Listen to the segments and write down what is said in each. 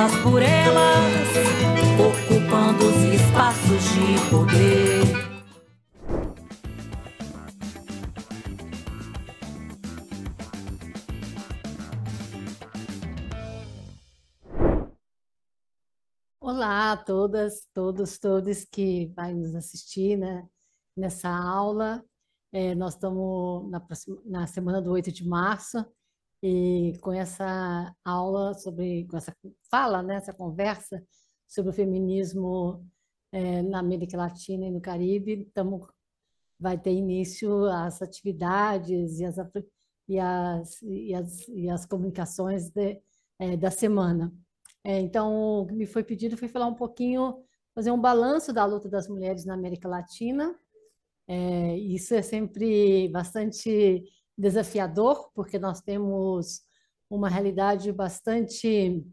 Elas por elas, ocupando os espaços de poder. Olá a todas, todos, todos que vai nos assistir né, nessa aula. É, nós estamos na, próxima, na semana do 8 de março e com essa aula sobre, com essa fala, né, essa conversa sobre o feminismo é, na América Latina e no Caribe, tamo, vai ter início as atividades e as, e as, e as, e as comunicações de, é, da semana. É, então, o que me foi pedido foi falar um pouquinho, fazer um balanço da luta das mulheres na América Latina. Isso é sempre bastante desafiador, porque nós temos uma realidade bastante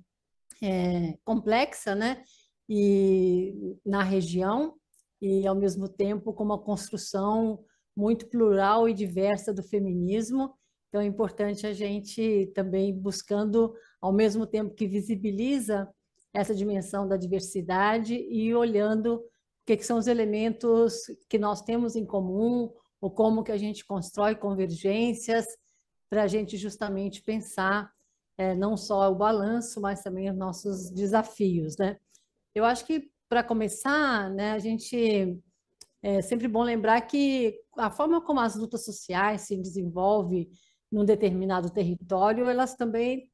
é, complexa, né? E na região e ao mesmo tempo com uma construção muito plural e diversa do feminismo. Então é importante a gente também buscando ao mesmo tempo que visibiliza essa dimensão da diversidade e olhando o que, são os elementos que nós temos em comum, ou como que a gente constrói convergências para a gente justamente pensar é, não só o balanço, mas também os nossos desafios, né? Eu acho que para começar, né, a gente é sempre bom lembrar que a forma como as lutas sociais se desenvolvem num determinado território, elas também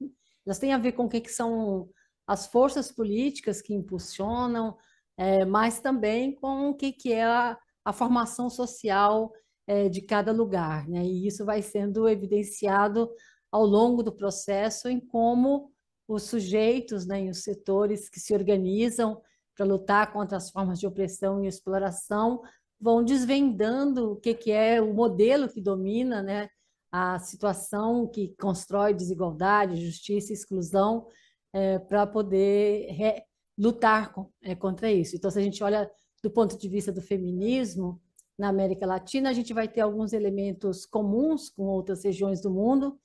elas têm a ver com o que, que são as forças políticas que impulsionam, é, mas também com o que, que é a, a formação social é, de cada lugar. Né? E isso vai sendo evidenciado ao longo do processo em como os sujeitos né, e os setores que se organizam para lutar contra as formas de opressão e exploração vão desvendando o que, que é o modelo que domina né, a situação que constrói desigualdade, justiça e exclusão é, para poder re, lutar com, é, contra isso. Então, se a gente olha do ponto de vista do feminismo, na América Latina, a gente vai ter alguns elementos comuns com outras regiões do mundo,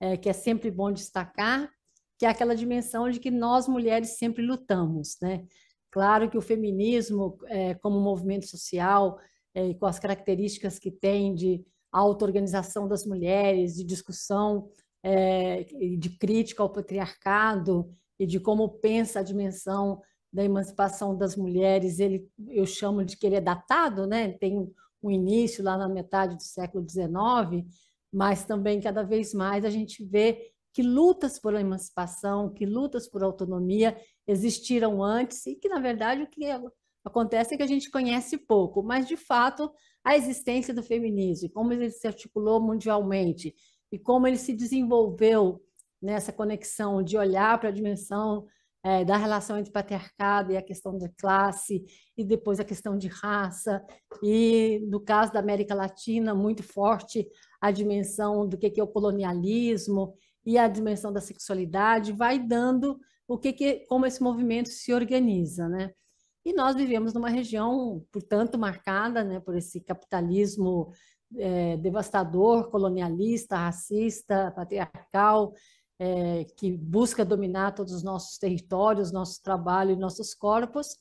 é, que é sempre bom destacar, que é aquela dimensão de que nós mulheres sempre lutamos, né? Claro que o feminismo, é, como movimento social, é, com as características que tem de auto-organização das mulheres, de discussão, é, de crítica ao patriarcado e de como pensa a dimensão da emancipação das mulheres, ele, eu chamo de que ele é datado, né? tem um início lá na metade do século XIX, mas também cada vez mais a gente vê que lutas por emancipação, que lutas por autonomia existiram antes e que, na verdade, o que acontece é que a gente conhece pouco, mas, de fato, a existência do feminismo, como ele se articulou mundialmente e como ele se desenvolveu nessa conexão de olhar para a dimensão é, da relação entre patriarcado e a questão da classe, e depois a questão de raça, e no caso da América Latina, muito forte a dimensão do que é o colonialismo e a dimensão da sexualidade, vai dando o que, que como esse movimento se organiza, né? E nós vivemos numa região, portanto, marcada né, por esse capitalismo é, devastador, colonialista, racista, patriarcal, é, que busca dominar todos os nossos territórios, nosso trabalho e nossos corpos.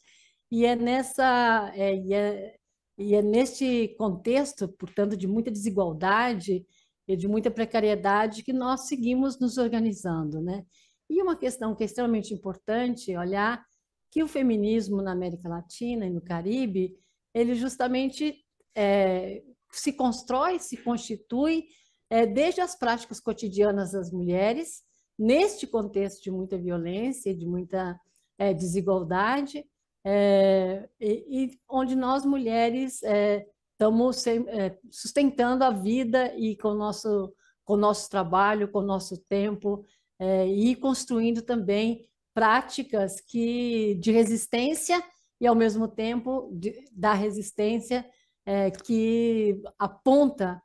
E é nessa, é, é, e é neste contexto, portanto, de muita desigualdade e de muita precariedade que nós seguimos nos organizando, né? E uma questão que é extremamente importante olhar que o feminismo na América Latina e no Caribe, ele justamente é, se constrói, se constitui é, desde as práticas cotidianas das mulheres, neste contexto de muita violência, de muita é, desigualdade, é, e, e, onde nós mulheres estamos é, é, sustentando a vida e com o nosso, com nosso trabalho, com o nosso tempo, é, e construindo também práticas que de resistência e ao mesmo tempo de, da resistência é, que aponta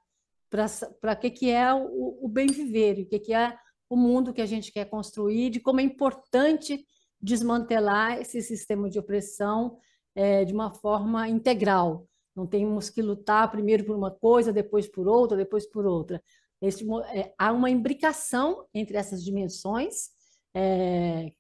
para o que, que é o, o bem viver, o que, que é o mundo que a gente quer construir, de como é importante desmantelar esse sistema de opressão é, de uma forma integral. Não temos que lutar primeiro por uma coisa, depois por outra, depois por outra. Esse, é, há uma imbricação entre essas dimensões, é,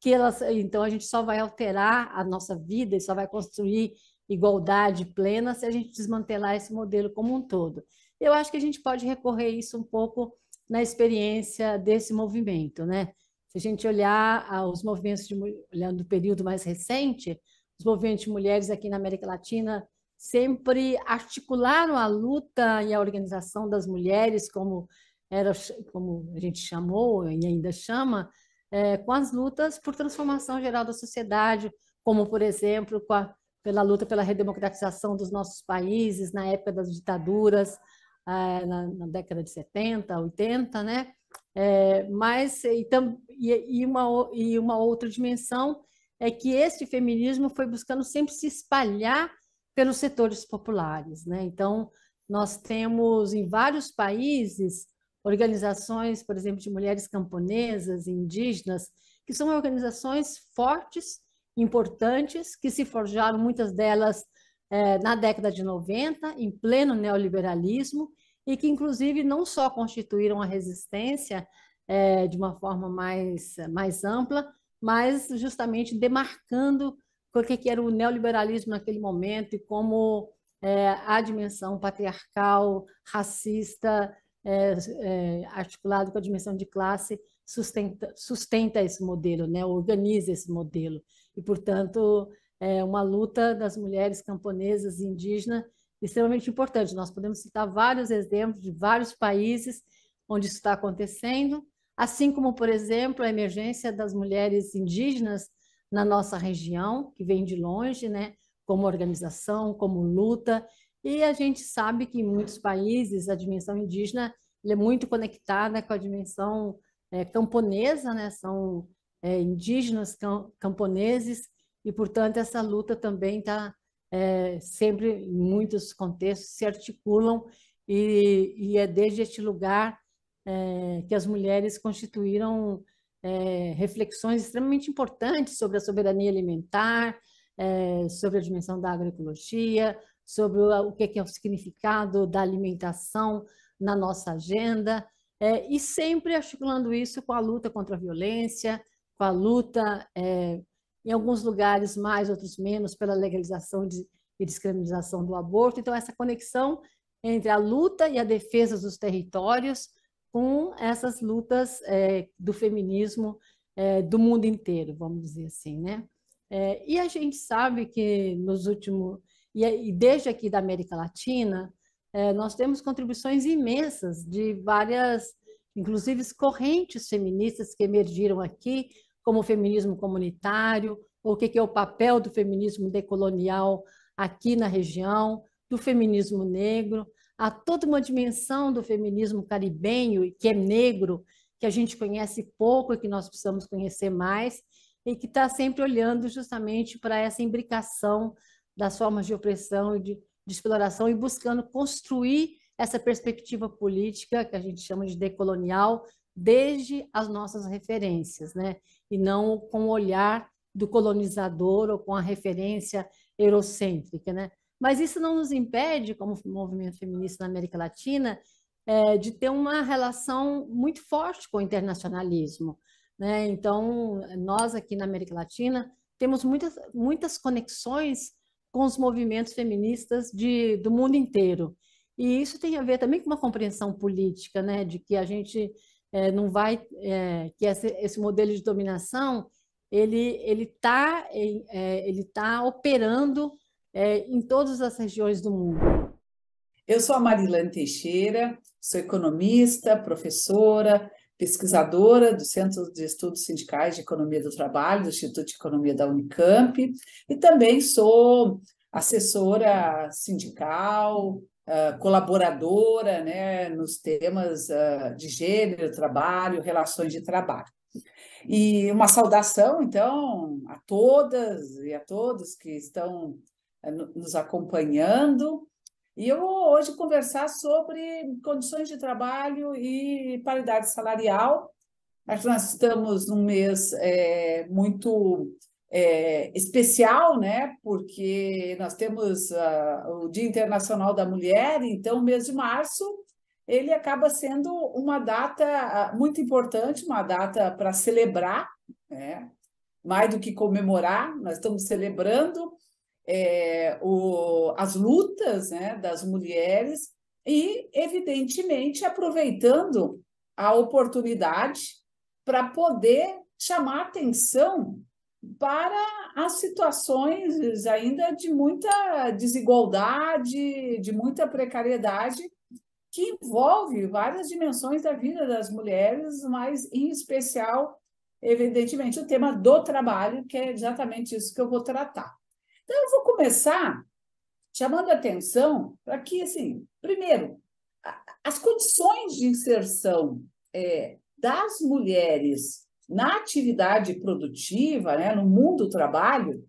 que elas, então a gente só vai alterar a nossa vida e só vai construir igualdade plena se a gente desmantelar esse modelo como um todo. Eu acho que a gente pode recorrer isso um pouco na experiência desse movimento, né? Se a gente olhar os movimentos de, olhando do período mais recente, os movimentos de mulheres aqui na América Latina sempre articularam a luta e a organização das mulheres, como era, como a gente chamou e ainda chama, é, com as lutas por transformação geral da sociedade, como por exemplo a, pela luta pela redemocratização dos nossos países na época das ditaduras, é, na, na, década de 70, 80, né? É, mas e, e, uma, e uma outra dimensão é que este feminismo foi buscando sempre se espalhar pelos setores populares. Né? Então, nós temos em vários países organizações, por exemplo, de mulheres camponesas, indígenas, que são organizações fortes, importantes, que se forjaram, muitas delas é, na década de 90, em pleno neoliberalismo, e que, inclusive, não só constituíram a resistência é, de uma forma mais, mais ampla, mas justamente demarcando o que era o neoliberalismo naquele momento e como é, a dimensão patriarcal, racista, articulado com a dimensão de classe, sustenta, sustenta esse modelo, né? organiza esse modelo. E, portanto, é uma luta das mulheres camponesas e indígenas extremamente importante. Nós podemos citar vários exemplos de vários países onde isso está acontecendo, assim como, por exemplo, a emergência das mulheres indígenas na nossa região, que vem de longe, né, como organização, como luta, e a gente sabe que em muitos países a dimensão indígena é muito conectada com a dimensão é, camponesa, né, são é, indígenas camponeses, e, portanto, essa luta também está é, sempre, em muitos contextos, se articulam e, e é desde este lugar é, que as mulheres constituíram é, reflexões extremamente importantes sobre a soberania alimentar, é, sobre a dimensão da agroecologia, sobre o, o que é o significado da alimentação na nossa agenda, é, e sempre articulando isso com a luta contra a violência, com a luta é, em alguns lugares mais, outros menos, pela legalização de, e descriminalização do aborto. Então, essa conexão entre a luta e a defesa dos territórios com essas lutas é, do feminismo é, do mundo inteiro, vamos dizer assim, né? É, e a gente sabe que nos últimos e, e desde aqui da América Latina é, nós temos contribuições imensas de várias, inclusive correntes feministas que emergiram aqui como o feminismo comunitário, o que é o papel do feminismo decolonial aqui na região, do feminismo negro, há toda uma dimensão do feminismo caribenho, que é negro, que a gente conhece pouco e que nós precisamos conhecer mais, e que está sempre olhando justamente para essa imbricação das formas de opressão e de, de exploração e buscando construir essa perspectiva política que a gente chama de decolonial, desde as nossas referências, né? E não com o olhar do colonizador ou com a referência eurocêntrica. Né? Mas isso não nos impede, como movimento feminista na América Latina, é, de ter uma relação muito forte com o internacionalismo. Né? Então, nós aqui na América Latina temos muitas, muitas conexões com os movimentos feministas de, do mundo inteiro. E isso tem a ver também com uma compreensão política, né, de que a gente é, não vai, é, que esse, esse, modelo de dominação ele ele está é, ele tá operando é, em todas as regiões do mundo. Eu sou a Marilane Teixeira, sou economista, professora, pesquisadora do Centro de Estudos Sindicais de Economia do Trabalho, do Instituto de Economia da Unicamp, e também sou assessora sindical, uh, colaboradora né, nos temas uh, de gênero, trabalho, relações de trabalho. E uma saudação, então, a todas e a todos que estão uh, nos acompanhando. E eu vou hoje conversar sobre condições de trabalho e paridade salarial. Acho que nós estamos num mês é, muito é, especial, né? Porque nós temos uh, o Dia Internacional da Mulher, então o mês de março ele acaba sendo uma data ah, muito importante, uma data para celebrar, né? mais do que comemorar, nós estamos celebrando é, o, as lutas né, das mulheres e, evidentemente, aproveitando a oportunidade para poder chamar atenção para as situações ainda de muita desigualdade, de muita precariedade, que envolve várias dimensões da vida das mulheres, mas em especial, evidentemente, o tema do trabalho, que é exatamente isso que eu vou tratar. Então, eu vou começar chamando a atenção para que, assim, primeiro, as condições de inserção é, das mulheres na atividade produtiva, né, no mundo do trabalho,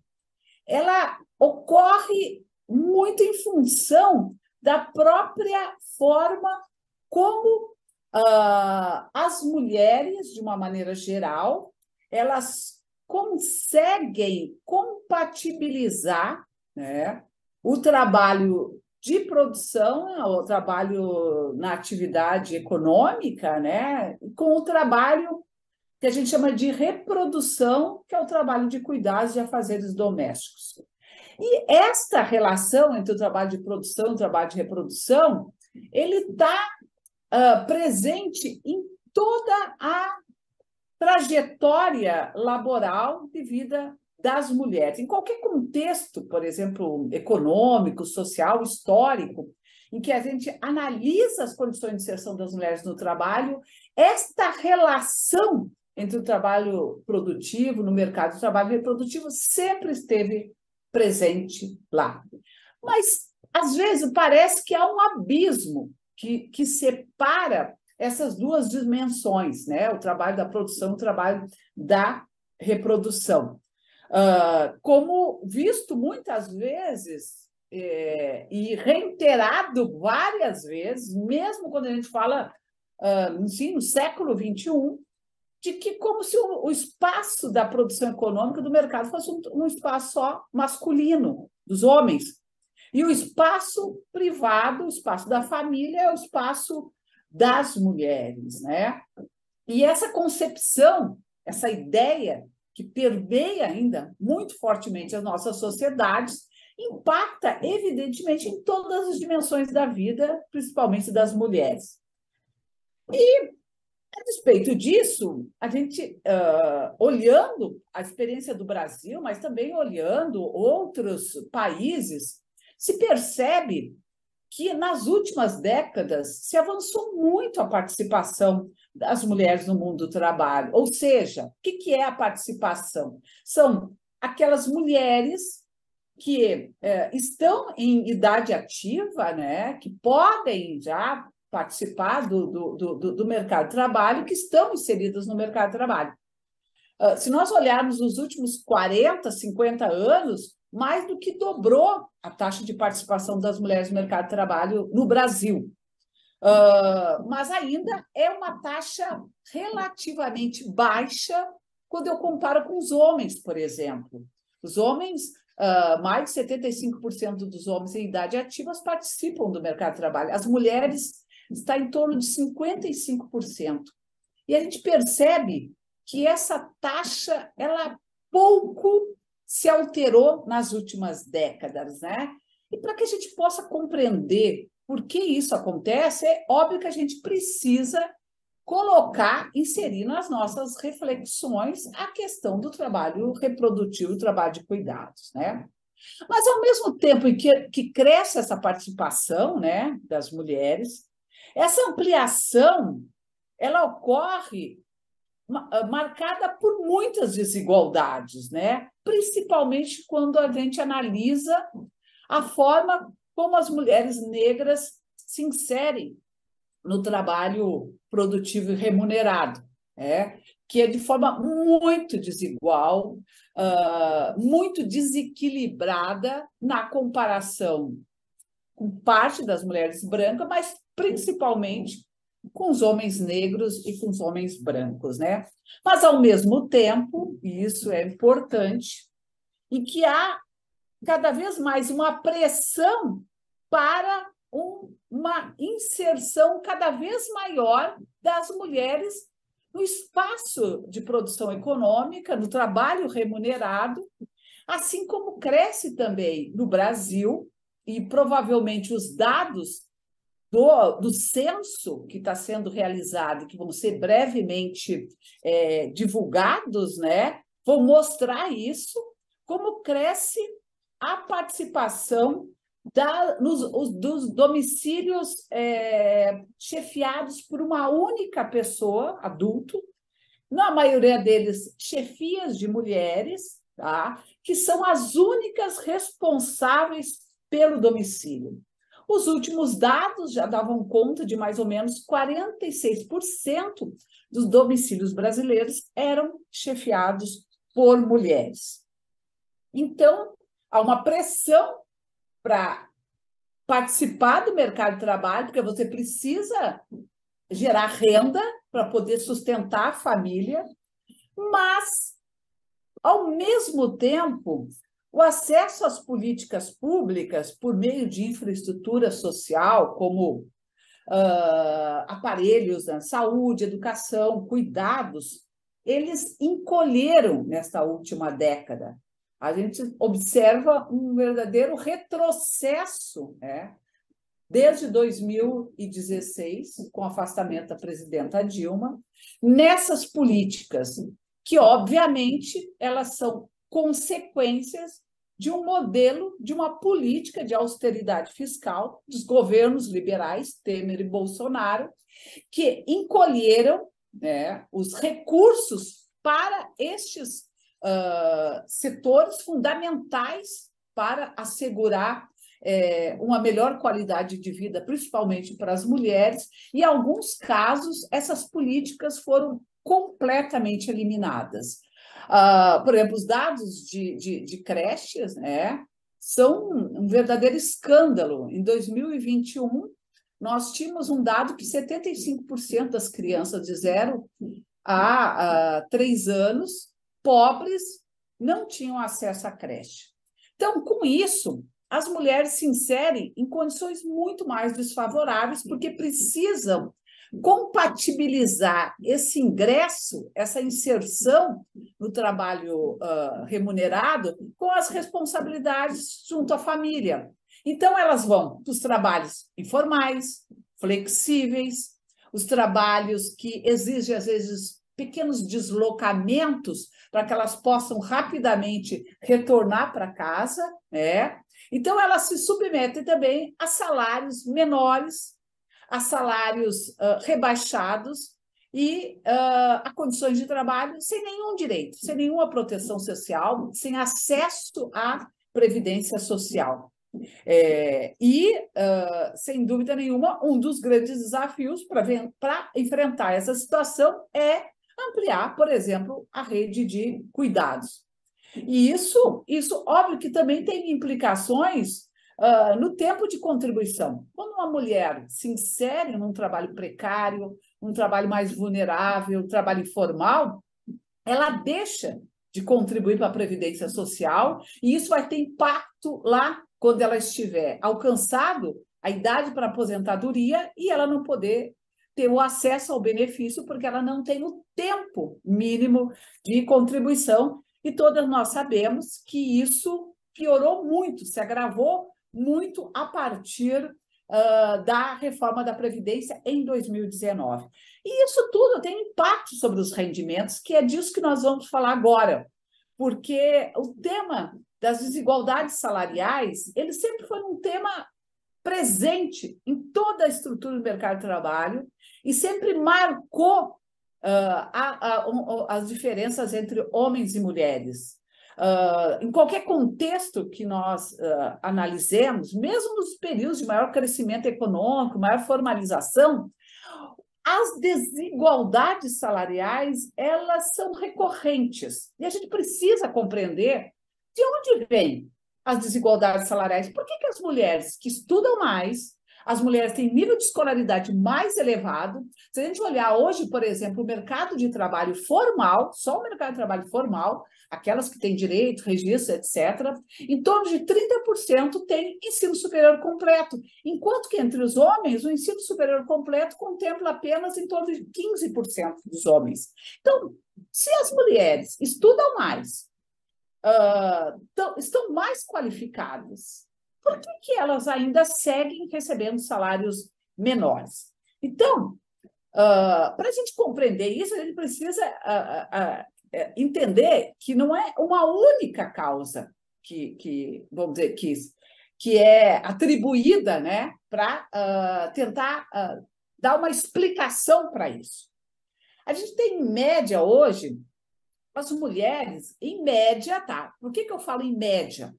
ela ocorre muito em função da própria forma como uh, as mulheres, de uma maneira geral, elas conseguem compatibilizar né, o trabalho de produção, o trabalho na atividade econômica, né, com o trabalho que a gente chama de reprodução, que é o trabalho de cuidados de afazeres domésticos. E esta relação entre o trabalho de produção e o trabalho de reprodução, ele está uh, ah, presente em toda a trajetória laboral de vida das mulheres. Em qualquer contexto, por exemplo, econômico, social, histórico, em que a gente analisa as condições de inserção das mulheres no trabalho, esta relação entre o trabalho produtivo no mercado de trabalho reprodutivo sempre esteve presente lá. Mas, às vezes, parece que há um abismo que, que separa essas duas dimensões, né? o trabalho da produção e o trabalho da reprodução. Uh, como visto muitas vezes é, e reiterado várias vezes, mesmo quando a gente fala uh, sim, no século XXI, de que como se o, o, espaço da produção econômica do mercado fosse um, um espaço só masculino, dos homens. E o espaço privado, o espaço da família, é o espaço das mulheres. Né? E essa concepção, essa ideia que permeia ainda muito fortemente as nossas sociedades, impacta, evidentemente, em todas as dimensões da vida, principalmente das mulheres. E a despeito disso, a gente, uh, olhando a experiência do Brasil, mas também olhando outros países, se percebe que nas últimas décadas se avançou muito a participação das mulheres no mundo do trabalho. Ou seja, o que é a participação? São aquelas mulheres que eh, estão em idade ativa, né, que podem já participar do, do, do, do mercado de trabalho, que estão inseridas no mercado de trabalho. Uh, se nós olharmos os últimos 40, 50 anos, mais do que dobrou a taxa de participação das mulheres no mercado de trabalho no Brasil. Uh, mas ainda é uma taxa relativamente baixa quando eu comparo com os homens, por exemplo. Os homens, uh, mais de 75% dos homens em idade ativa participam do mercado de trabalho. As mulheres está em torno de 55%. E a gente percebe que essa taxa ela pouco se alterou nas últimas décadas, né? E para que a gente possa compreender por que isso acontece, é óbvio que a gente precisa colocar, inserir nas nossas reflexões a questão do trabalho reprodutivo, trabalho de cuidados, né? Mas, ao mesmo tempo em que, que cresce essa participação né, das mulheres, essa ampliação ela ocorre ah, marcada por muitas desigualdades, né? principalmente quando a gente analisa a forma como as mulheres negras se inserem no trabalho produtivo e remunerado, é, que é de forma muito desigual, uh, muito desequilibrada na comparação com parte das mulheres brancas, mas principalmente com os homens negros e com os homens brancos, né? Mas ao mesmo tempo, e isso é importante, e que há cada vez mais uma pressão para um, uma inserção cada vez maior das mulheres no espaço de produção econômica, no trabalho remunerado, assim como cresce também no Brasil, e provavelmente os dados do, do censo que está sendo realizado, que vão ser brevemente é, divulgados, né, vão mostrar isso, como cresce a participação da, nos, os, dos domicílios é, chefiados por uma única pessoa, adulto, na maioria deles chefias de mulheres, tá? que são as únicas responsáveis pelo domicílio. Os últimos dados já davam conta de mais ou menos 46% dos domicílios brasileiros eram chefiados por mulheres. Então, há uma pressão para participar do mercado de trabalho, porque você precisa gerar renda para poder sustentar a família, mas, ao mesmo tempo, o acesso às políticas públicas por meio de infraestrutura social, como uh, aparelhos da saúde, educação, cuidados, eles encolheram nesta última década a gente observa um verdadeiro retrocesso, né? desde 2016, com o afastamento da presidenta Dilma, nessas políticas, que, obviamente, elas são consequências de um modelo, de uma política de austeridade fiscal dos governos liberais, Temer e Bolsonaro, que encolheram né, os recursos para estes uh, setores fundamentais para assegurar é, uma melhor qualidade de vida, principalmente para as mulheres, e em alguns casos essas políticas foram completamente eliminadas. Uh, por exemplo, os dados de, de, de creches né, são um verdadeiro escândalo. Em 2021, nós tínhamos um dado que 75% das crianças de 0 a, 3 anos pobres não tinham acesso à creche. Então, com isso, as mulheres se inserem em condições muito mais desfavoráveis, porque precisam compatibilizar esse ingresso, essa inserção no trabalho uh, remunerado com as responsabilidades junto à família. Então, elas vão para os trabalhos informais, flexíveis, os trabalhos que exigem, às vezes, pequenos deslocamentos para que elas possam rapidamente retornar para casa, né? Então elas se submetem também a salários menores, a salários uh, rebaixados e uh, a condições de trabalho sem nenhum direito, sem nenhuma proteção social, sem acesso à previdência social. É, e, uh, sem dúvida nenhuma, um dos grandes desafios para enfrentar essa situação é ampliar, por exemplo, a rede de cuidados. E isso, isso óbvio que também tem implicações uh, no tempo de contribuição. Quando uma mulher se insere num trabalho precário, um trabalho mais vulnerável, um trabalho informal, ela deixa de contribuir para a Previdência Social, e isso vai ter impacto lá quando ela estiver alcançado a idade para aposentadoria e ela não poder ter o acesso ao benefício, porque ela não tem o tempo mínimo de contribuição. e todas nós sabemos que isso piorou muito, se agravou muito a partir uh, da reforma da Previdência em 2019. E isso tudo tem impacto sobre os rendimentos, que é disso que nós vamos falar agora, porque o tema das desigualdades salariais, ele sempre foi um tema presente em toda a estrutura do mercado de trabalho e sempre marcou uh, a, a, as diferenças entre homens e mulheres. Uh, em qualquer contexto que nós uh, analisemos, mesmo nos períodos de maior crescimento econômico, maior formalização, as desigualdades salariais elas são recorrentes e a gente precisa compreender de onde vêm as desigualdades salariais. Por que, que as mulheres que estudam mais, as mulheres têm nível de escolaridade mais elevado. Se a gente olhar hoje, por exemplo, o mercado de trabalho formal, só o mercado de trabalho formal, aquelas que têm direito, registro, etc., em torno de 30% têm ensino superior completo, enquanto que entre os homens, o ensino superior completo contempla apenas em torno de 15% dos homens. Então, se as mulheres estudam mais, uh, tão, estão mais qualificadas, por que, que elas ainda seguem recebendo salários menores? Então, uh, para a gente compreender isso, a gente precisa uh, é, entender que não é uma única causa que, que vamos dizer, que, que é atribuída né, para uh, tentar uh, dar uma explicação para isso. A gente tem, em média, hoje, as mulheres, em média, tá? Por que, que eu falo em média?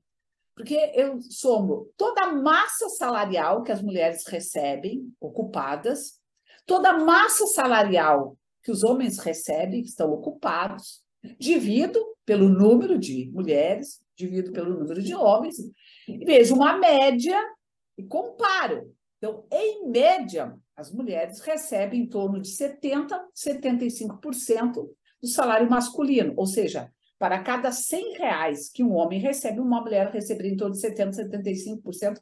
Porque eu somo toda a massa salarial que as mulheres recebem, ocupadas, toda a massa salarial que os homens recebem, que estão ocupados, divido pelo número de mulheres, divido pelo número de homens, e vejo uma média e comparo. Então, em média, as mulheres recebem em torno de 70%, 75% do salário masculino, ou seja, para cada 100 reais que um homem recebe, uma mulher receberia em torno de 70%, 75%,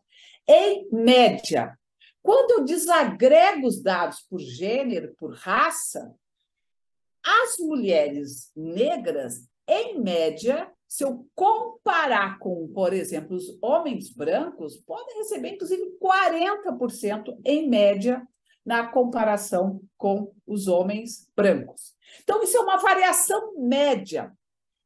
em média. Quando eu desagrego os dados por gênero, por raça, as mulheres negras, em média, se eu comparar com, por exemplo, os homens brancos, podem receber, inclusive, 40% em média na comparação com os homens brancos. Então, isso é uma variação média.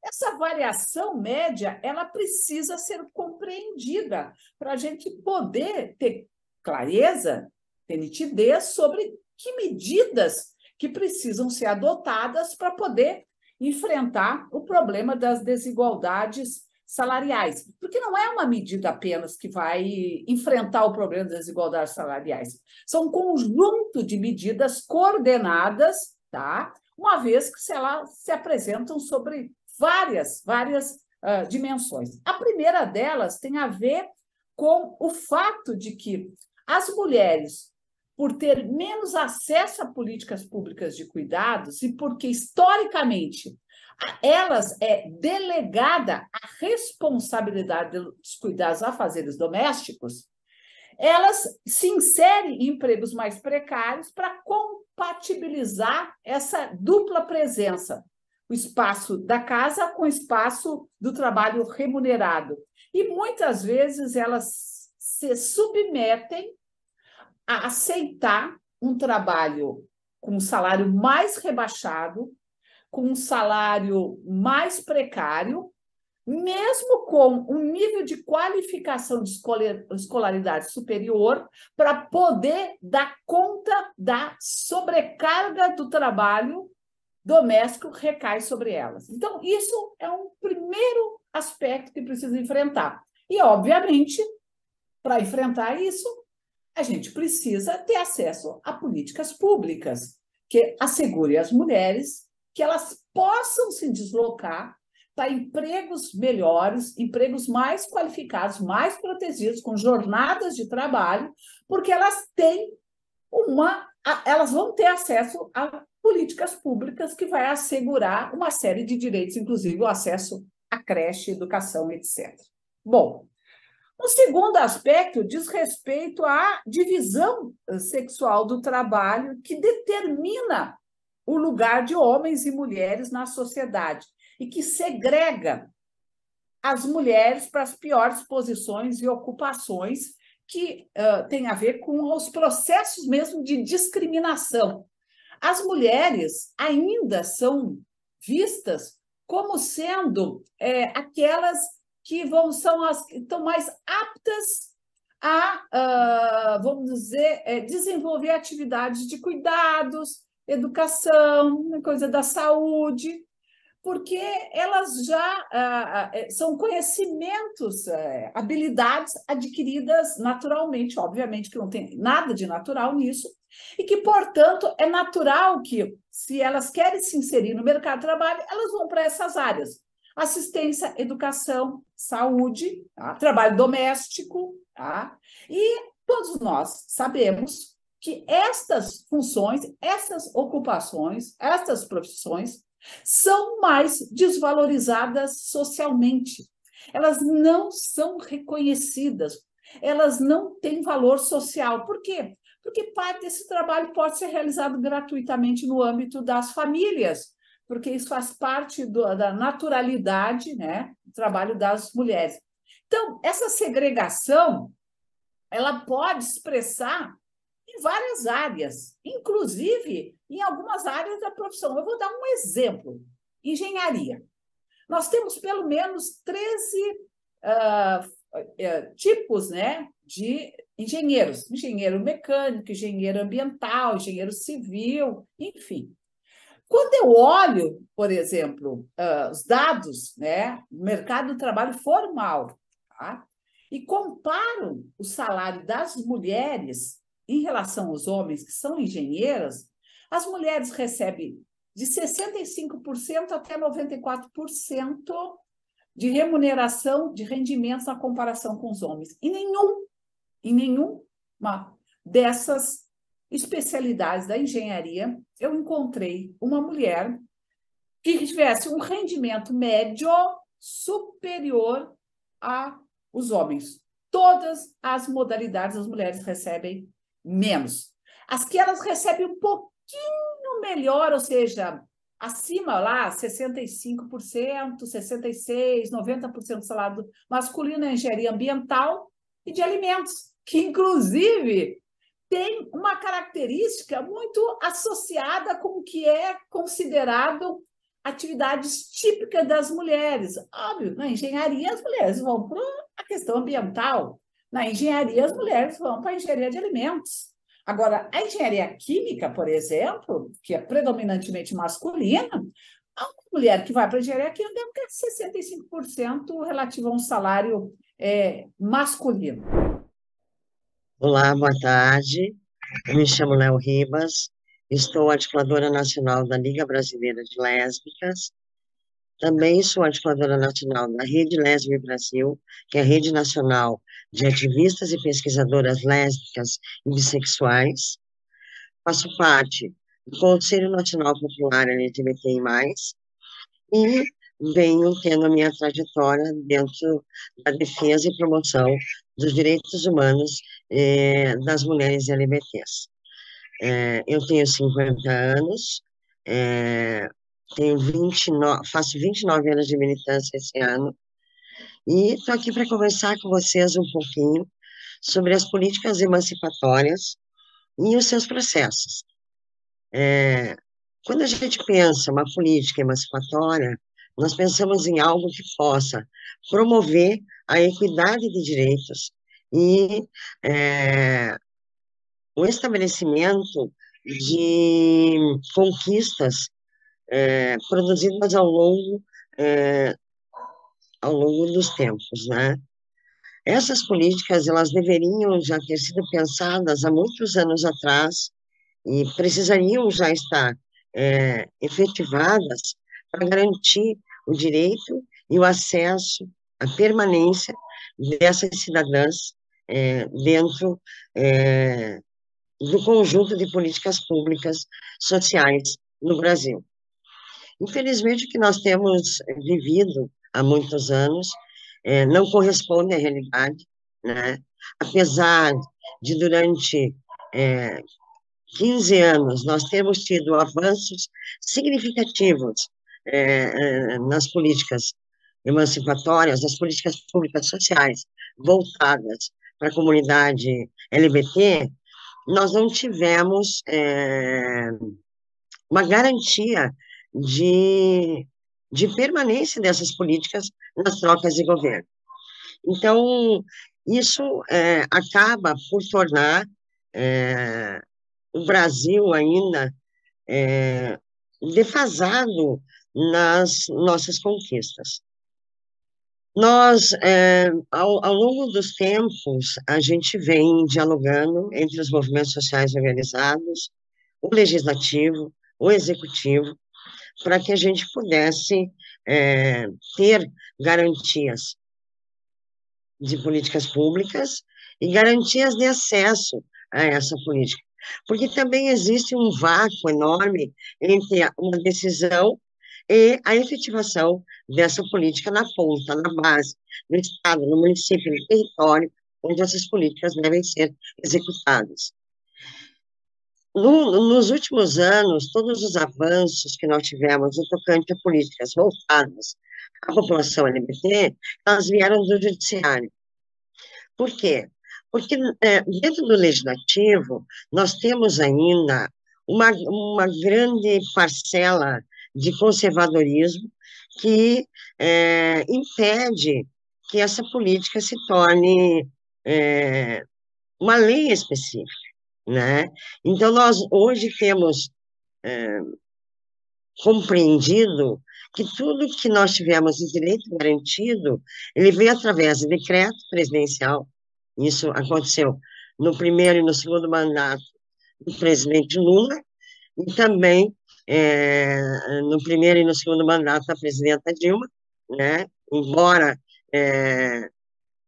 Essa variação média, ela precisa ser compreendida para a gente poder ter clareza, ter nitidez sobre que medidas que precisam ser adotadas para poder enfrentar o problema das desigualdades salariais, porque não é uma medida apenas que vai enfrentar o problema das desigualdades salariais, são um conjunto de medidas coordenadas, tá? Uma vez que elas se apresentam sobre várias, várias uh, dimensões. A primeira delas tem a ver com o fato de que as mulheres por ter menos acesso a políticas públicas de cuidados e porque, historicamente, elas é delegada a responsabilidade dos cuidados a fazeres domésticos, elas se inserem em empregos mais precários para compatibilizar essa dupla presença, o espaço da casa com o espaço do trabalho remunerado. E muitas vezes elas se submetem a aceitar um trabalho com um salário mais rebaixado, com um salário mais precário, mesmo com um nível de qualificação de escolaridade superior, para poder dar conta da sobrecarga do trabalho doméstico recai sobre elas. Então, isso é um primeiro aspecto que precisa enfrentar. E, obviamente, para enfrentar isso, a gente precisa ter acesso a políticas públicas que assegure às mulheres que elas possam se deslocar para empregos melhores, empregos mais qualificados, mais protegidos, com jornadas de trabalho, porque elas têm uma, elas vão ter acesso a políticas públicas que vai assegurar uma série de direitos, inclusive o acesso à creche, educação, etc. Bom, o segundo aspecto diz respeito à divisão sexual do trabalho, que determina o lugar de homens e mulheres na sociedade. e que segrega as mulheres para as piores posições e ocupações que uh, tem a ver com os processos mesmo de discriminação. As mulheres ainda são vistas como sendo é, aquelas que vão são as que estão mais aptas a, uh, vamos dizer, é, desenvolver atividades de cuidados, educação, coisa da saúde, porque elas já ah, são conhecimentos, eh, habilidades adquiridas naturalmente, obviamente que não tem nada de natural nisso, e que, portanto, é natural que, se elas querem se inserir no mercado de trabalho, elas vão para essas áreas. Assistência, educação, saúde, tá? trabalho doméstico, tá? e todos nós sabemos que estas funções, essas ocupações, estas profissões são mais desvalorizadas socialmente. Elas não são reconhecidas, elas não têm valor social. Por quê? Porque parte desse trabalho pode ser realizado gratuitamente no âmbito das famílias, porque isso faz parte do, da naturalidade né, do trabalho das mulheres. Então, essa segregação ela pode expressar em várias áreas, inclusive em algumas áreas da profissão. Eu vou dar um exemplo: engenharia. Nós temos pelo menos 13 uh, uh, tipos né, de engenheiros: engenheiro mecânico, engenheiro ambiental, engenheiro civil, enfim. Quando eu olho, por exemplo, uh, os dados né, do mercado do trabalho formal tá, e comparo o salário das mulheres em relação aos homens que são engenheiras, as mulheres recebem de 65% até 94% de remuneração de rendimentos na comparação com os homens. E nenhum, em nenhuma dessas especialidades da engenharia eu encontrei uma mulher que tivesse um rendimento médio superior aos homens. Todas as modalidades as mulheres recebem menos. As que elas recebem um pouquinho melhor, ou seja, acima lá, 65%, 66%, 90% do salário masculino é engenharia ambiental e de alimentos, que inclusive tem uma característica muito associada com o que é considerado atividades típicas das mulheres. Óbvio, na engenharia as mulheres vão para a questão ambiental, na engenharia, as mulheres vão para a engenharia de alimentos. Agora, a engenharia química, por exemplo, que é predominantemente masculina, a mulher que vai para a engenharia química ter 65% relativo a um salário é, masculino. Olá, boa tarde. Eu me chamo Léo Ribas, estou articuladora nacional da Liga Brasileira de Lésbicas também sou articuladora nacional da Rede Lésbica Brasil, que é a rede nacional de ativistas e pesquisadoras lésbicas e bissexuais. Faço parte do Conselho Nacional Popular LGBTI+, e venho tendo a minha trajetória dentro da defesa e promoção dos direitos humanos eh, das mulheres LGBTs. Eh, eu tenho 50 anos, eh, tenho 29, faço 29 anos de militância esse ano, e estou aqui para conversar com vocês um pouquinho sobre as políticas emancipatórias e os seus processos. É, quando a gente pensa uma política emancipatória, nós pensamos em algo que possa promover a equidade de direitos e é, o estabelecimento de conquistas é, produzidas ao longo, é, ao longo dos tempos, né? Essas políticas, elas deveriam já ter sido pensadas há muitos anos atrás e precisariam já estar é, efetivadas para garantir o direito e o acesso, a permanência dessas cidadãs é, dentro é, do conjunto de políticas públicas sociais no Brasil. Infelizmente, o que nós temos vivido há muitos anos é, não corresponde à realidade, né? apesar de durante é, 15 anos nós termos tido avanços significativos é, é, nas políticas emancipatórias, nas políticas públicas sociais voltadas para a comunidade LGBT, nós não tivemos é, uma garantia de, de permanência dessas políticas nas trocas de governo. Então, isso é, acaba por tornar é, o Brasil ainda é, defasado nas nossas conquistas. Nós, é, ao, ao, longo dos tempos, a gente vem dialogando entre os movimentos sociais organizados, o legislativo, o executivo, para que a gente pudesse é, ter garantias de políticas públicas e garantias de acesso a essa política. Porque também existe um vácuo enorme entre uma decisão e a efetivação dessa política na ponta, na base, no Estado, no município, no território, onde essas políticas devem ser executadas. No, nos últimos anos, todos os avanços que nós tivemos no tocante a políticas voltadas à população LGBT, elas vieram do judiciário. Por quê? Porque é, dentro do legislativo, nós temos ainda uma, uma grande parcela de conservadorismo que é, impede que essa política se torne é, uma lei específica, né? Então, nós hoje temos é, compreendido que tudo que nós tivemos de direito garantido, ele veio através de decreto presidencial, isso aconteceu no primeiro e no segundo mandato do presidente Lula, e também é, no primeiro e no segundo mandato da presidenta Dilma, né? embora é,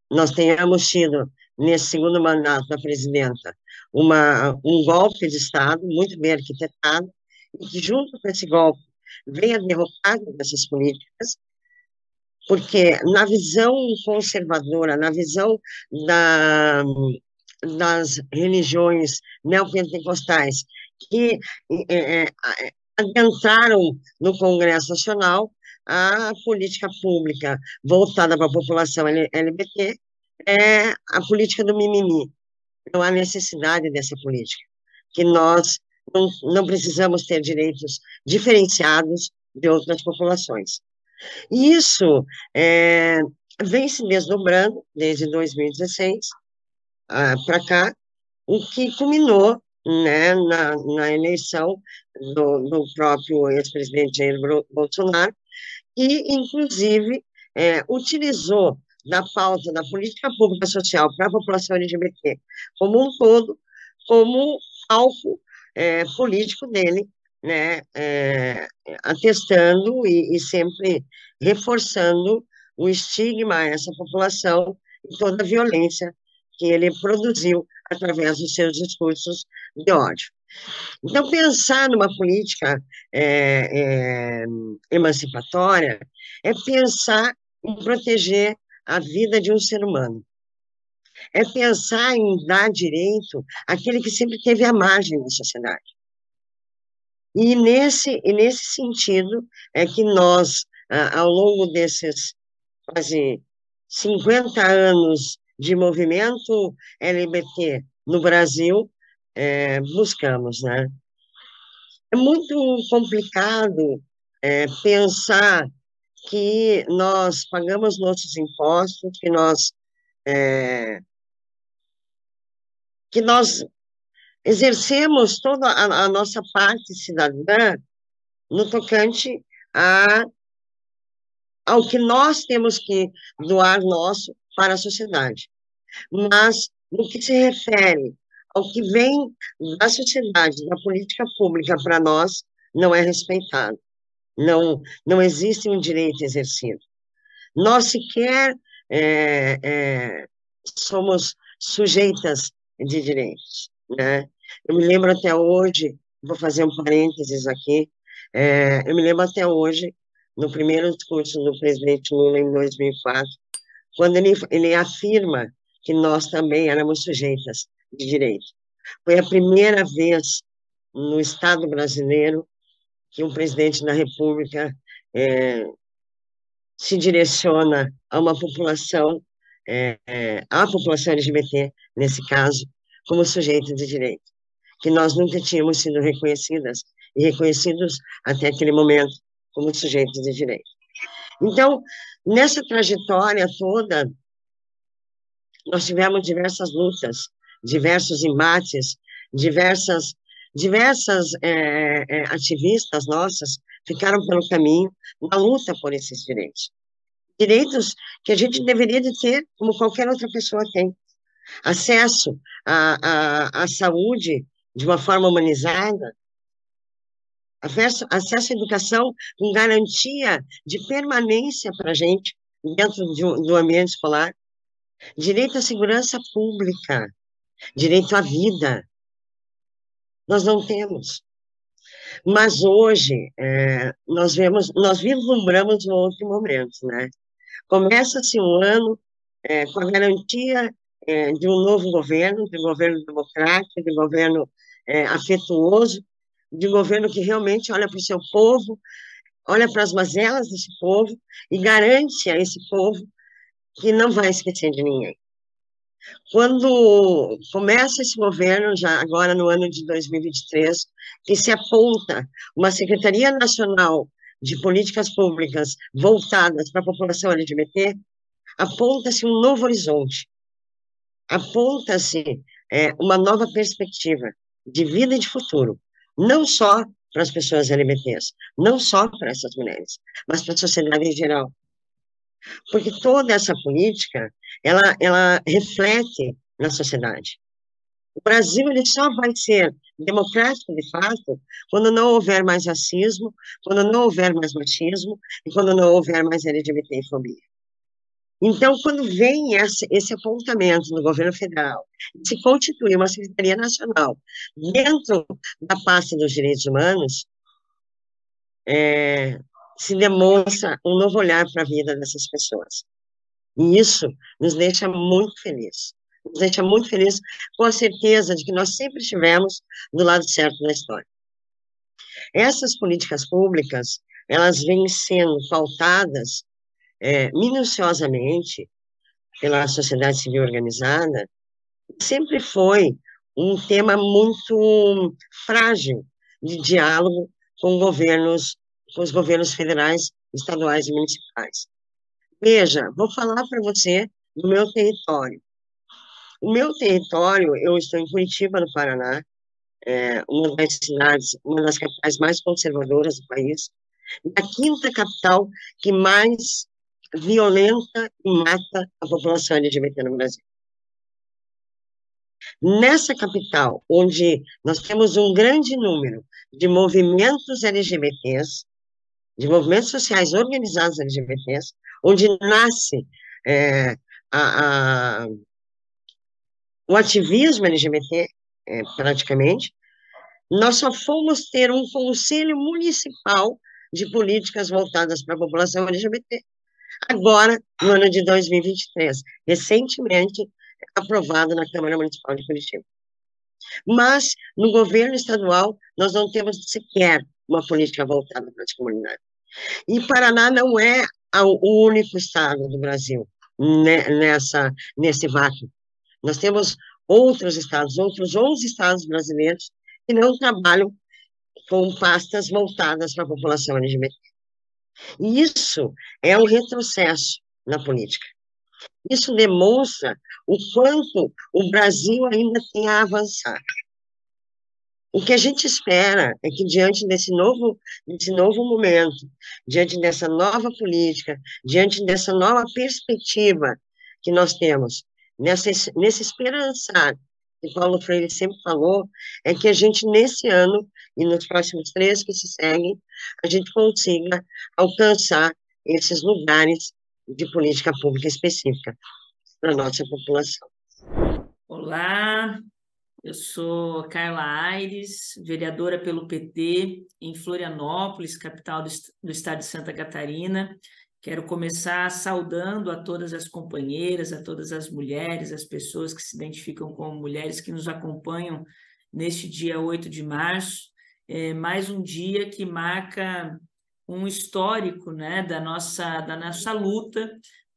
nós tenhamos tido, nesse segundo mandato da presidenta, uma, um golpe de Estado muito bem arquitetado, e que, junto com esse golpe, vem a derrocada dessas políticas, porque na visão conservadora, na visão da, das religiões neopentecostais, que é, adentraram no Congresso Nacional a política pública voltada para a população LGBT é a política do mimimi. Não há necessidade dessa política, que nós não, não precisamos ter direitos diferenciados de outras populações. E isso é, vem se desdobrando desde 2016 ah, para cá, o que culminou né, na, na eleição do, do próprio ex-presidente Jair Bolsonaro, que, inclusive, é, utilizou da pauta da política pública social para a população LGBT como um todo, como alvo é, político dele, né, é, atestando e, e, sempre reforçando o estigma a essa população e toda a violência que ele produziu através dos seus discursos de ódio. Então, pensar numa política é, é, emancipatória é pensar em proteger a vida de um ser humano. É pensar em dar direito àquele que sempre teve a margem da sociedade. E nesse, e nesse sentido é que nós, ao longo desses quase 50 anos de movimento LGBT no Brasil, é, buscamos, né? É muito complicado é, pensar que nós pagamos nossos impostos, que nós é, que nós exercemos toda a, a, nossa parte cidadã no tocante a, ao que nós temos que doar nosso para a sociedade. Mas, no que se refere ao que vem da sociedade, da política pública para nós, não é respeitado. Não, não existe um direito exercido. Nós sequer é, é, somos sujeitas de direitos, né? Eu me lembro até hoje, vou fazer um parênteses aqui, é, eu me lembro até hoje, no primeiro discurso do presidente Lula em 2004, quando ele, ele afirma que nós também éramos sujeitas de direito. Foi a primeira vez no Estado brasileiro que um presidente da República é, se direciona a uma população, é, é, a população LGBT, nesse caso, como sujeitos de direito, que nós nunca tínhamos sido reconhecidas e reconhecidos até aquele momento como sujeitos de direito. Então, nessa trajetória toda, nós tivemos diversas lutas, diversos embates, diversas diversas é, ativistas nossas ficaram pelo caminho na luta por esses direitos. Direitos que a gente deveria de ter como qualquer outra pessoa tem. Acesso à, à, à saúde de uma forma humanizada, acesso, acesso à educação com garantia de permanência para a gente dentro de, do ambiente escolar, direito à segurança pública, direito à vida. Nós não temos. Mas hoje, é, nós vemos, nós vislumbramos um outro momento, né? Começa-se um ano é, com a garantia é, de um novo governo, de governo democrático, de governo é, afetuoso, de governo que realmente olha para o seu povo, olha para as mazelas desse povo e garante a esse povo que não vai esquecer de ninguém. Quando começa esse governo, já agora no ano de 2023, que se aponta uma Secretaria Nacional de Políticas Públicas voltadas para a população LGBT, aponta-se um novo horizonte, aponta-se é, uma nova perspectiva de vida e de futuro, não só para as pessoas LGBTs, não só para essas mulheres, mas para a sociedade em geral. Porque toda essa política, ela, ela reflete na sociedade. O Brasil ele só vai ser democrático, de fato, quando não houver mais racismo, quando não houver mais machismo e quando não houver mais LGBTfobia. Então, quando vem esse, esse apontamento no governo federal, se constitui uma Secretaria Nacional dentro da pasta dos direitos humanos, é, se demonstra um novo olhar para a vida dessas pessoas. E isso nos deixa muito felizes. Nos deixa muito felizes com a certeza de que nós sempre estivemos do lado certo da história. Essas políticas públicas, elas vêm sendo pautadas é, minuciosamente pela sociedade civil organizada, sempre foi um tema muito frágil de diálogo com governos, com os governos federais, estaduais e municipais. Veja, vou falar para você do meu território. O meu território, eu estou em Curitiba, no Paraná, é uma das cidades, uma das capitais mais conservadoras do país, a quinta capital que mais violenta e mata a população LGBT no Brasil. Nessa capital, onde nós temos um grande número de movimentos LGBTs, de movimentos sociais organizados LGBTs, onde nasce é, a, a, o ativismo LGBT, é, praticamente, nós só fomos ter um conselho municipal de políticas voltadas para a população LGBT agora, no ano de 2023, recentemente aprovado na Câmara Municipal de Curitiba. Mas, no governo estadual, nós não temos sequer uma política voltada para as comunidades. E Paraná não é o único estado do Brasil nessa, nesse vácuo. Nós temos outros estados, outros 11 estados brasileiros que não trabalham com pastas voltadas para a população LGBT. Isso é um retrocesso na política. Isso demonstra o quanto o Brasil ainda tem a avançar. O que a gente espera é que, diante desse novo, desse novo momento, diante dessa nova política, diante dessa nova perspectiva que nós temos, nessa, nesse esperançar que Paulo Freire sempre falou, é que a gente, nesse ano e nos próximos três que se seguem, a gente consiga alcançar esses lugares de política pública específica para a nossa população. Olá, eu sou Carla Aires, vereadora pelo PT em Florianópolis, capital do, do estado de Santa Catarina. Quero começar saudando a todas as companheiras, a todas as mulheres, as pessoas que se identificam como mulheres que nos acompanham neste dia 8 de março, é mais um dia que marca um histórico né, da, nossa, da nossa luta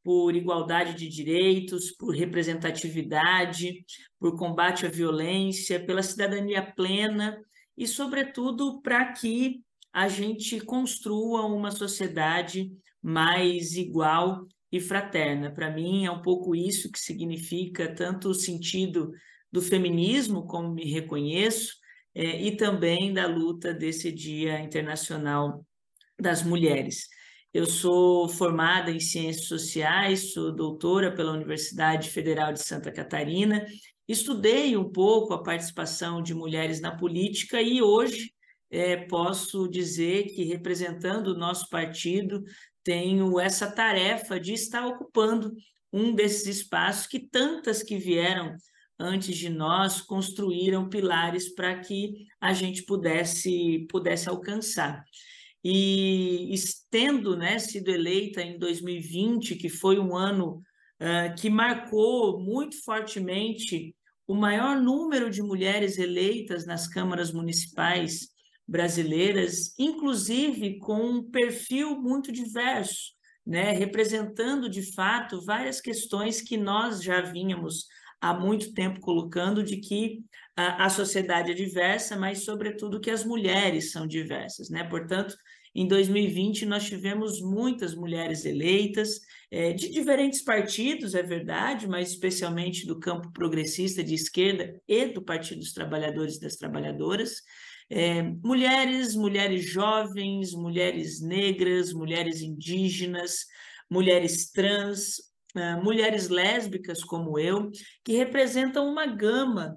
por igualdade de direitos, por representatividade, por combate à violência, pela cidadania plena e, sobretudo, para que a gente construa uma sociedade mais igual e fraterna. Para mim, é um pouco isso que significa tanto o sentido do feminismo, como me reconheço, é, e também da luta desse Dia Internacional das Mulheres. Eu sou formada em Ciências Sociais, sou doutora pela Universidade Federal de Santa Catarina, estudei um pouco a participação de mulheres na política e hoje é, posso dizer que, representando o nosso partido, tenho essa tarefa de estar ocupando um desses espaços que tantas que vieram antes de nós construíram pilares para que a gente pudesse pudesse alcançar. E tendo né, sido eleita em 2020, que foi um ano uh, que marcou muito fortemente o maior número de mulheres eleitas nas câmaras municipais brasileiras, inclusive com um perfil muito diverso, né, representando de fato várias questões que nós já vínhamos há muito tempo colocando de que a, a sociedade é diversa, mas sobretudo que as mulheres são diversas, né? Portanto, em 2020 nós tivemos muitas mulheres eleitas é, de diferentes partidos, é verdade, mas especialmente do campo progressista de esquerda e do Partido dos Trabalhadores e das Trabalhadoras. É, mulheres, mulheres jovens, mulheres negras, mulheres indígenas, mulheres trans, mulheres lésbicas como eu, que representam uma gama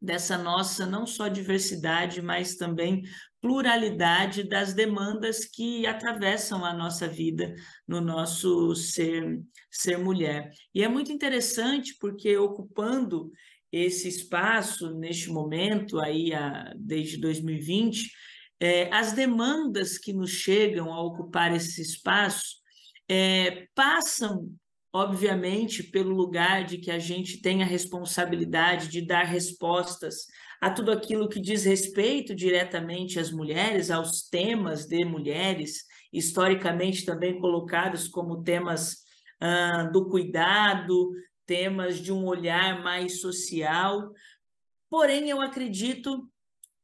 dessa nossa não só diversidade, mas também pluralidade das demandas que atravessam a nossa vida no nosso ser ser mulher. E é muito interessante porque ocupando esse espaço neste momento, aí desde 2020, é, as demandas que nos chegam a ocupar esse espaço é, passam, obviamente, pelo lugar de que a gente tem a responsabilidade de dar respostas a tudo aquilo que diz respeito diretamente às mulheres, aos temas de mulheres, historicamente também colocados como temas do cuidado, temas de um olhar mais social. Porém, eu acredito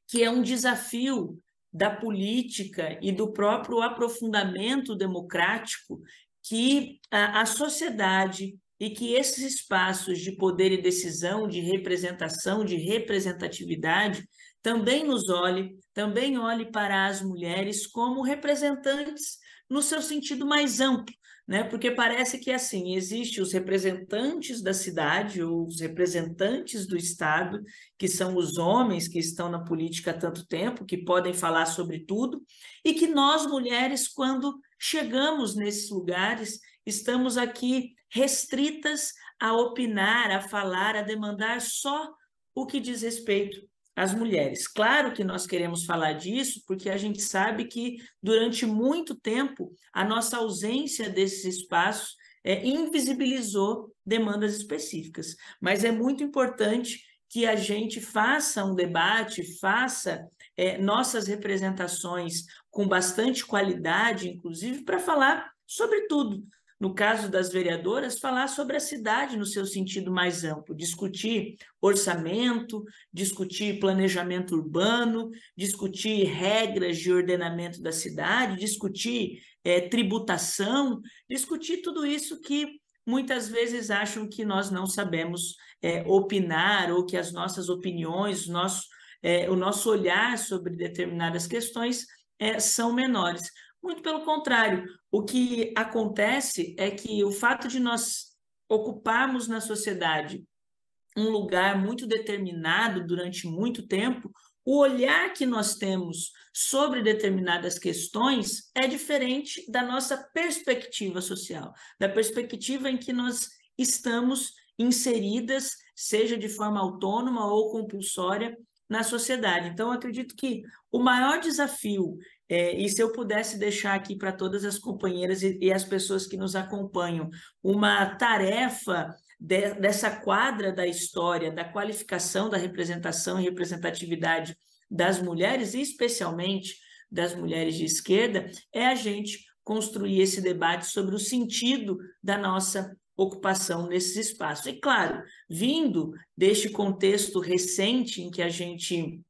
que é um desafio da política e do próprio aprofundamento democrático que a, a sociedade e que esses espaços de poder e decisão, de representação, de representatividade, também nos olhe, também olhe para as mulheres como representantes no seu sentido mais amplo, né? Porque parece que assim, existe os representantes da cidade, os representantes do Estado, que são os homens que estão na política há tanto tempo, que podem falar sobre tudo, e que nós mulheres, quando chegamos nesses lugares, estamos aqui restritas a opinar, a falar, a demandar só o que diz respeito as mulheres. Claro que nós queremos falar disso, porque a gente sabe que durante muito tempo a nossa ausência desses espaços é, invisibilizou demandas específicas. Mas é muito importante que a gente faça um debate, faça é, nossas representações com bastante qualidade, inclusive, para falar sobre tudo, no caso das vereadoras, falar sobre a cidade no seu sentido mais amplo, discutir orçamento, discutir planejamento urbano, discutir regras de ordenamento da cidade, discutir é, tributação, discutir tudo isso que muitas vezes acham que nós não sabemos é, opinar ou que as nossas opiniões, nosso, é, o nosso olhar sobre determinadas questões são menores. Muito pelo contrário, o que acontece é que o fato de nós ocuparmos na sociedade um lugar muito determinado durante muito tempo, o olhar que nós temos sobre determinadas questões é diferente da nossa perspectiva social, da perspectiva em que nós estamos inseridas, seja de forma autônoma ou compulsória, na sociedade. Então, acredito que o maior desafio é, e se eu pudesse deixar aqui para todas as companheiras e, e, as pessoas que nos acompanham uma tarefa de, dessa quadra da história, da qualificação, da representação e representatividade das mulheres, especialmente das mulheres de esquerda, é a gente construir esse debate sobre o sentido da nossa ocupação nesses espaços. E, claro, vindo deste contexto recente em que a gente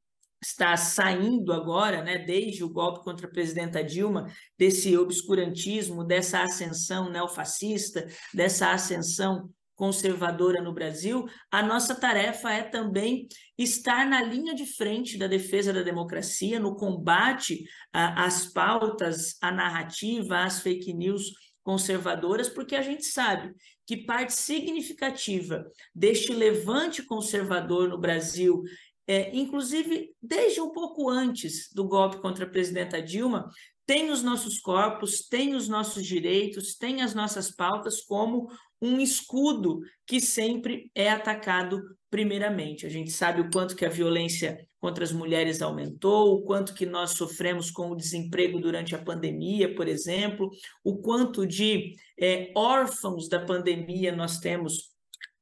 está saindo agora, né, desde o golpe contra a presidenta Dilma, desse obscurantismo, dessa ascensão neofascista, dessa ascensão conservadora no Brasil, a nossa tarefa é também estar na linha de frente da defesa da democracia, no combate às pautas, à narrativa, às fake news conservadoras, porque a gente sabe que parte significativa deste levante conservador no Brasil é, inclusive desde um pouco antes do golpe contra a presidenta Dilma, tem os nossos corpos, tem os nossos direitos, tem as nossas pautas como um escudo que sempre é atacado primeiramente. A gente sabe o quanto que a violência contra as mulheres aumentou, o quanto que nós sofremos com o desemprego durante a pandemia, por exemplo, o quanto de é, órfãos da pandemia nós temos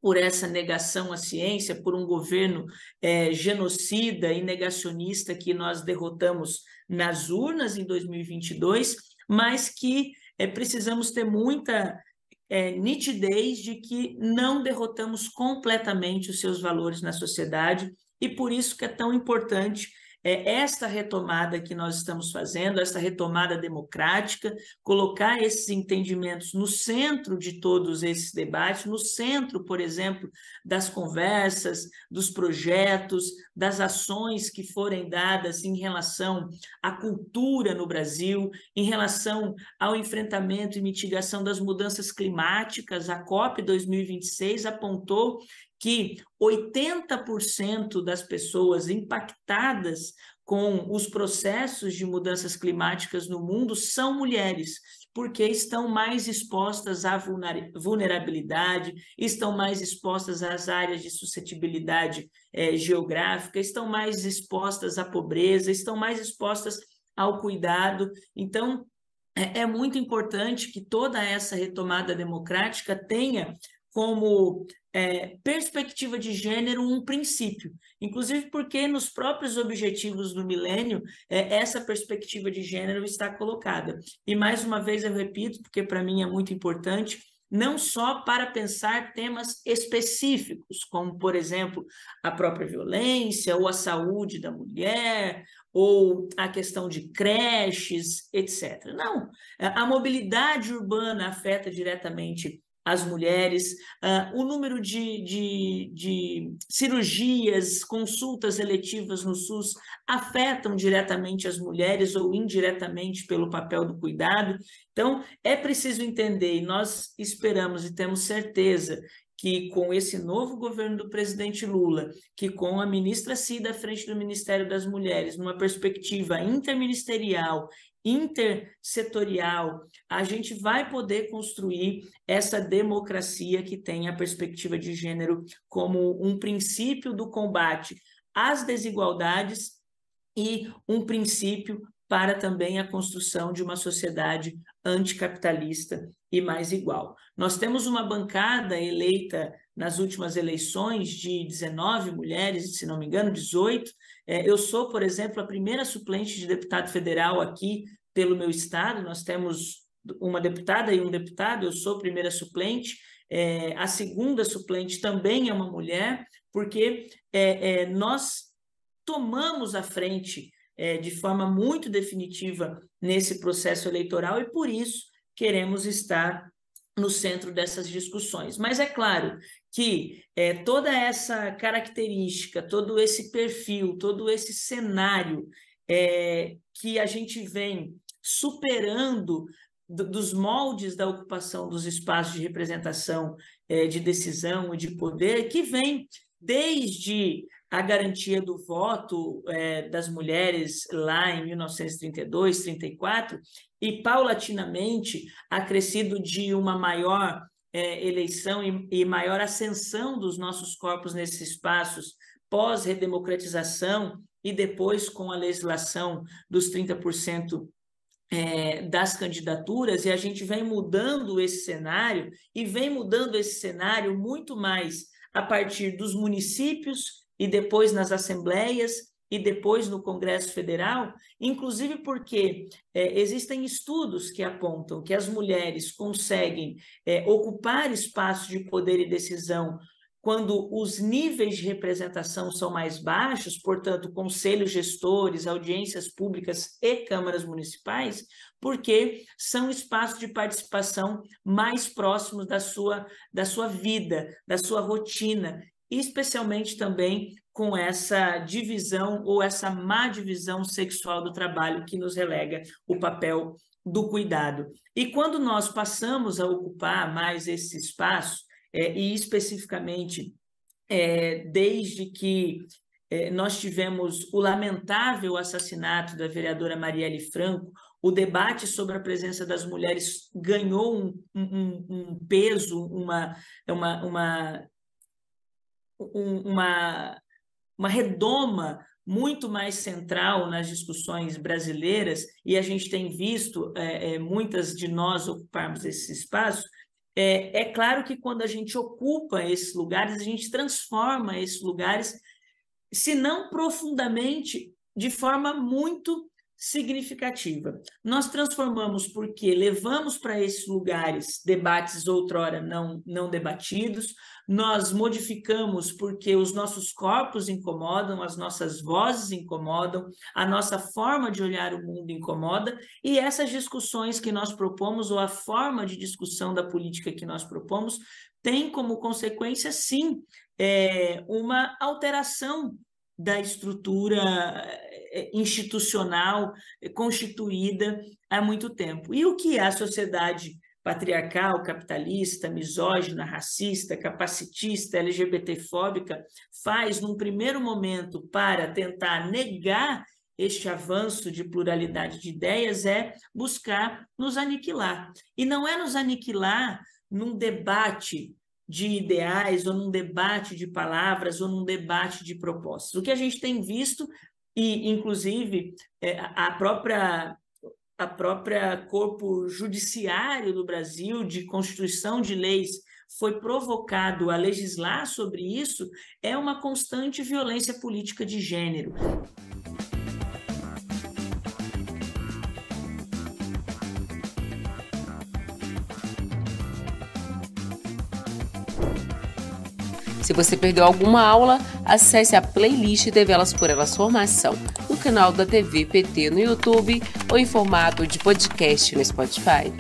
por essa negação à ciência, por um governo é, genocida e negacionista que nós derrotamos nas urnas em 2022, mas que é, precisamos ter muita é, nitidez de que não derrotamos completamente os seus valores na sociedade e por isso que é tão importante é esta retomada que nós estamos fazendo, esta retomada democrática, colocar esses entendimentos no centro de todos esses debates, no centro, por exemplo, das conversas, dos projetos, das ações que forem dadas em relação à cultura no Brasil, em relação ao enfrentamento e mitigação das mudanças climáticas. A COP 2026 apontou que 80% das pessoas impactadas com os processos de mudanças climáticas no mundo são mulheres, porque estão mais expostas à vulnerabilidade, estão mais expostas às áreas de suscetibilidade é, geográfica, estão mais expostas à pobreza, estão mais expostas ao cuidado. Então, é, é muito importante que toda essa retomada democrática tenha como é, perspectiva de gênero um princípio, inclusive porque nos próprios objetivos do milênio é, essa perspectiva de gênero está colocada. E mais uma vez eu repito, porque para mim é muito importante, não só para pensar temas específicos, como, por exemplo, a própria violência, ou a saúde da mulher, ou a questão de creches, etc. Não, a mobilidade urbana afeta diretamente as mulheres, uh, o número de, de, de, cirurgias, consultas eletivas no SUS afetam diretamente as mulheres ou indiretamente pelo papel do cuidado. Então, é preciso entender, e nós esperamos e temos certeza que com esse novo governo do presidente Lula, que com a ministra Cida à frente do Ministério das Mulheres, numa perspectiva interministerial intersetorial, a gente vai poder construir essa democracia que tem a perspectiva de gênero como um princípio do combate às desigualdades e um princípio para também a construção de uma sociedade anticapitalista e mais igual. Nós temos uma bancada eleita nas últimas eleições de 19 mulheres, se não me engano, 18, é, eu sou, por exemplo, a primeira suplente de deputado federal aqui pelo meu estado, nós temos uma deputada e um deputado, eu sou primeira suplente, é, a segunda suplente também é uma mulher, porque é, nós tomamos a frente é, de forma muito definitiva nesse processo eleitoral e por isso queremos estar no centro dessas discussões. Mas é claro que é, toda essa característica, todo esse perfil, todo esse cenário é, que a gente vem superando dos moldes da ocupação dos espaços de representação, é, de decisão e de poder, que vem desde a garantia do voto é, das mulheres lá em 1932, 34, e paulatinamente acrescido de uma maior é, eleição e, e maior ascensão dos nossos corpos nesses espaços pós-redemocratização e depois com a legislação dos 30% é, das candidaturas, e a gente vem mudando esse cenário, e vem mudando esse cenário muito mais a partir dos municípios e depois nas assembleias e depois no Congresso Federal, inclusive porque é, existem estudos que apontam que as mulheres conseguem é, ocupar espaços de poder e decisão quando os níveis de representação são mais baixos, portanto, conselhos gestores, audiências públicas e câmaras municipais, porque são espaços de participação mais próximos da sua, da sua vida, da sua rotina, especialmente também com essa divisão ou essa má divisão sexual do trabalho que nos relega o papel do cuidado. E quando nós passamos a ocupar mais esse espaço, é, e especificamente é, desde que é, nós tivemos o lamentável assassinato da vereadora Marielle Franco, o debate sobre a presença das mulheres ganhou um, um, um peso, uma, uma, uma, uma, uma redoma muito mais central nas discussões brasileiras, e a gente tem visto é, é, muitas de nós ocuparmos esse espaço, é, é claro que quando a gente ocupa esses lugares, a gente transforma esses lugares, se não profundamente, de forma muito significativa. Nós transformamos porque levamos para esses lugares debates outrora não, não debatidos, nós modificamos porque os nossos corpos incomodam, as nossas vozes incomodam, a nossa forma de olhar o mundo incomoda, e essas discussões que nós propomos, ou a forma de discussão da política que nós propomos, tem como consequência, sim, é, uma alteração da estrutura eh, institucional constituída há muito tempo. E o que é a sociedade patriarcal, capitalista, misógina, racista, capacitista, LGBTfóbica faz num primeiro momento para tentar negar este avanço de pluralidade de ideias é buscar nos aniquilar. E não é nos aniquilar num debate de ideais, ou num debate de palavras, ou num debate de propostas. O que a gente tem visto, e inclusive é, a própria a própria corpo judiciário do Brasil, de constituição de leis, foi provocado a legislar sobre isso, é uma constante violência política de gênero. Se você perdeu alguma aula, acesse a playlist TV Elas por Elas Formação no canal da TV PT no YouTube ou em formato de podcast no Spotify.